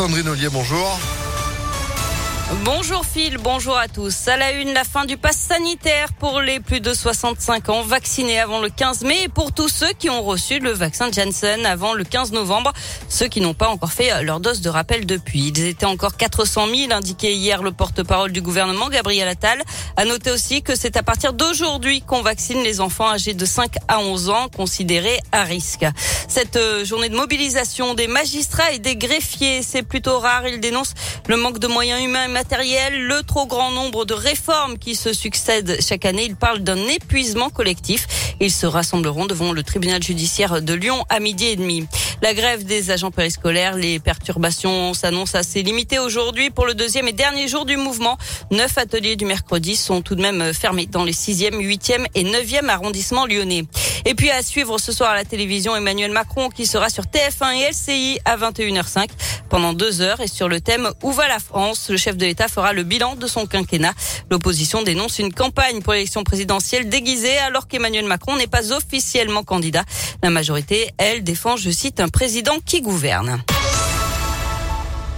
Sandrine Ollier, bonjour. Bonjour Phil, bonjour à tous. À la une, la fin du pass sanitaire pour les plus de 65 ans vaccinés avant le 15 mai et pour tous ceux qui ont reçu le vaccin Janssen avant le 15 novembre, ceux qui n'ont pas encore fait leur dose de rappel depuis. Ils étaient encore 400 000, indiqué hier le porte-parole du gouvernement, Gabriel Attal. À noter aussi que c'est à partir d'aujourd'hui qu'on vaccine les enfants âgés de 5 à 11 ans considérés à risque. Cette euh, journée de mobilisation des magistrats et des greffiers, c'est plutôt rare. Ils dénoncent le manque de moyens humains et le trop grand nombre de réformes qui se succèdent chaque année. Ils parlent d'un épuisement collectif. Ils se rassembleront devant le tribunal judiciaire de Lyon à midi et demi. La grève des agents périscolaires, les perturbations s'annoncent assez limitées aujourd'hui pour le deuxième et dernier jour du mouvement. Neuf ateliers du mercredi sont tout de même fermés dans les 6e, 8e et 9e arrondissements lyonnais. Et puis à suivre ce soir à la télévision Emmanuel Macron qui sera sur TF1 et LCI à 21h05 pendant deux heures et sur le thème Où va la France? Le chef de l'État fera le bilan de son quinquennat. L'opposition dénonce une campagne pour l'élection présidentielle déguisée alors qu'Emmanuel Macron n'est pas officiellement candidat. La majorité, elle, défend, je cite, un président qui gouverne.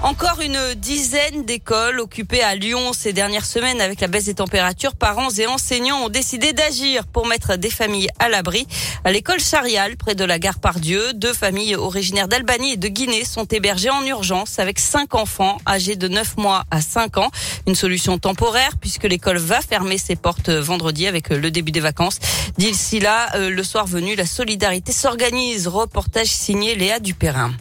Encore une dizaine d'écoles occupées à Lyon ces dernières semaines avec la baisse des températures. Parents et enseignants ont décidé d'agir pour mettre des familles à l'abri. À l'école Charial, près de la gare Pardieu, deux familles originaires d'Albanie et de Guinée sont hébergées en urgence avec cinq enfants âgés de 9 mois à 5 ans. Une solution temporaire puisque l'école va fermer ses portes vendredi avec le début des vacances. D'ici là, euh, le soir venu, la solidarité s'organise. Reportage signé Léa Dupérin.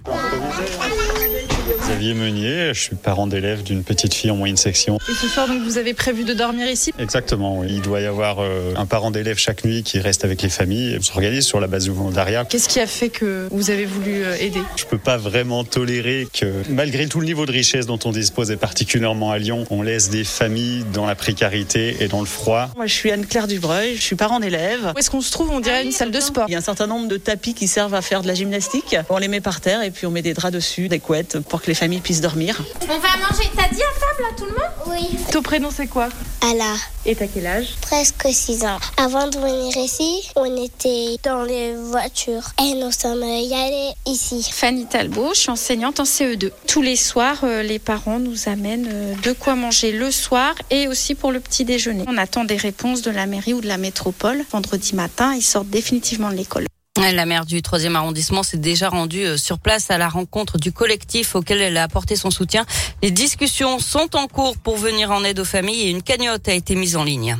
Xavier Meunier, je suis parent d'élève d'une petite fille en moyenne section. Et ce soir, donc, vous avez prévu de dormir ici? Exactement, oui. Il doit y avoir euh, un parent d'élève chaque nuit qui reste avec les familles. On s'organise sur la base du volontariat. Qu'est-ce qui a fait que vous avez voulu euh, aider? Je peux pas vraiment tolérer que, malgré tout le niveau de richesse dont on dispose, et particulièrement à Lyon, on laisse des familles dans la précarité et dans le froid. Moi, je suis Anne-Claire Dubreuil, je suis parent d'élève. Où est-ce qu'on se trouve? On dirait une salle de sport. Il y a un certain nombre de tapis qui servent à faire de la gymnastique. On les met par terre et puis on met des draps dessus, des couettes pour que les familles puissent dormir. On va manger. T'as dit à table à tout le monde? Oui. Ton prénom c'est quoi? Allah. Et t'as quel âge? Presque 6 ans. Avant de venir ici, on était dans les voitures et nous sommes y allés ici. Fanny Talbot, je suis enseignante en CE2. Tous les soirs, euh, les parents nous amènent euh, de quoi manger le soir et aussi pour le petit déjeuner. On attend des réponses de la mairie ou de la métropole. Vendredi matin, ils sortent définitivement de l'école. La maire du 3e arrondissement s'est déjà rendue euh, sur place à la rencontre du collectif auquel elle a apporté son soutien. Les discussions sont en cours pour venir en aide aux familles et une cagnotte a été mise en ligne.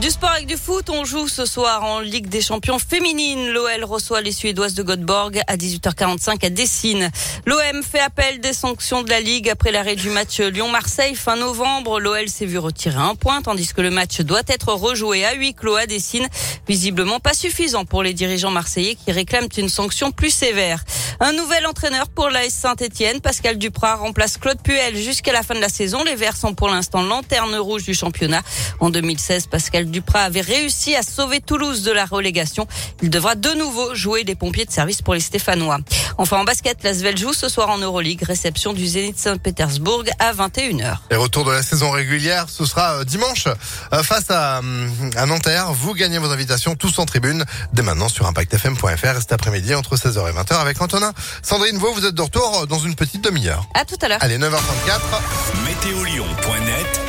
Du sport avec du foot, on joue ce soir en Ligue des Champions féminine. L'OL reçoit les Suédoises de Göteborg à 18h45 à Dessine. L'OM fait appel des sanctions de la Ligue après l'arrêt du match Lyon-Marseille fin novembre. L'OL s'est vu retirer un point tandis que le match doit être rejoué à huis clos à Dessine. Visiblement pas suffisant pour les dirigeants marseillais qui réclament une sanction plus sévère. Un nouvel entraîneur pour l'AS Saint-Etienne. Pascal Duprat remplace Claude Puel jusqu'à la fin de la saison. Les Verts sont pour l'instant lanterne rouge du championnat. En 2016, Pascal Duprat avait réussi à sauver Toulouse de la relégation. Il devra de nouveau jouer des pompiers de service pour les Stéphanois. Enfin, en basket, l'Asvel joue ce soir en Euroleague. Réception du Zénith Saint-Pétersbourg à 21h. Et retour de la saison régulière, ce sera euh, dimanche euh, face à, à Nanterre. Vous gagnez vos invitations tous en tribune dès maintenant sur impactfm.fr cet après-midi entre 16h et 20h avec Antonin. Sandrine Vaux, vous êtes de retour dans une petite demi-heure. À tout à l'heure. Allez, 9h34. Météolion.net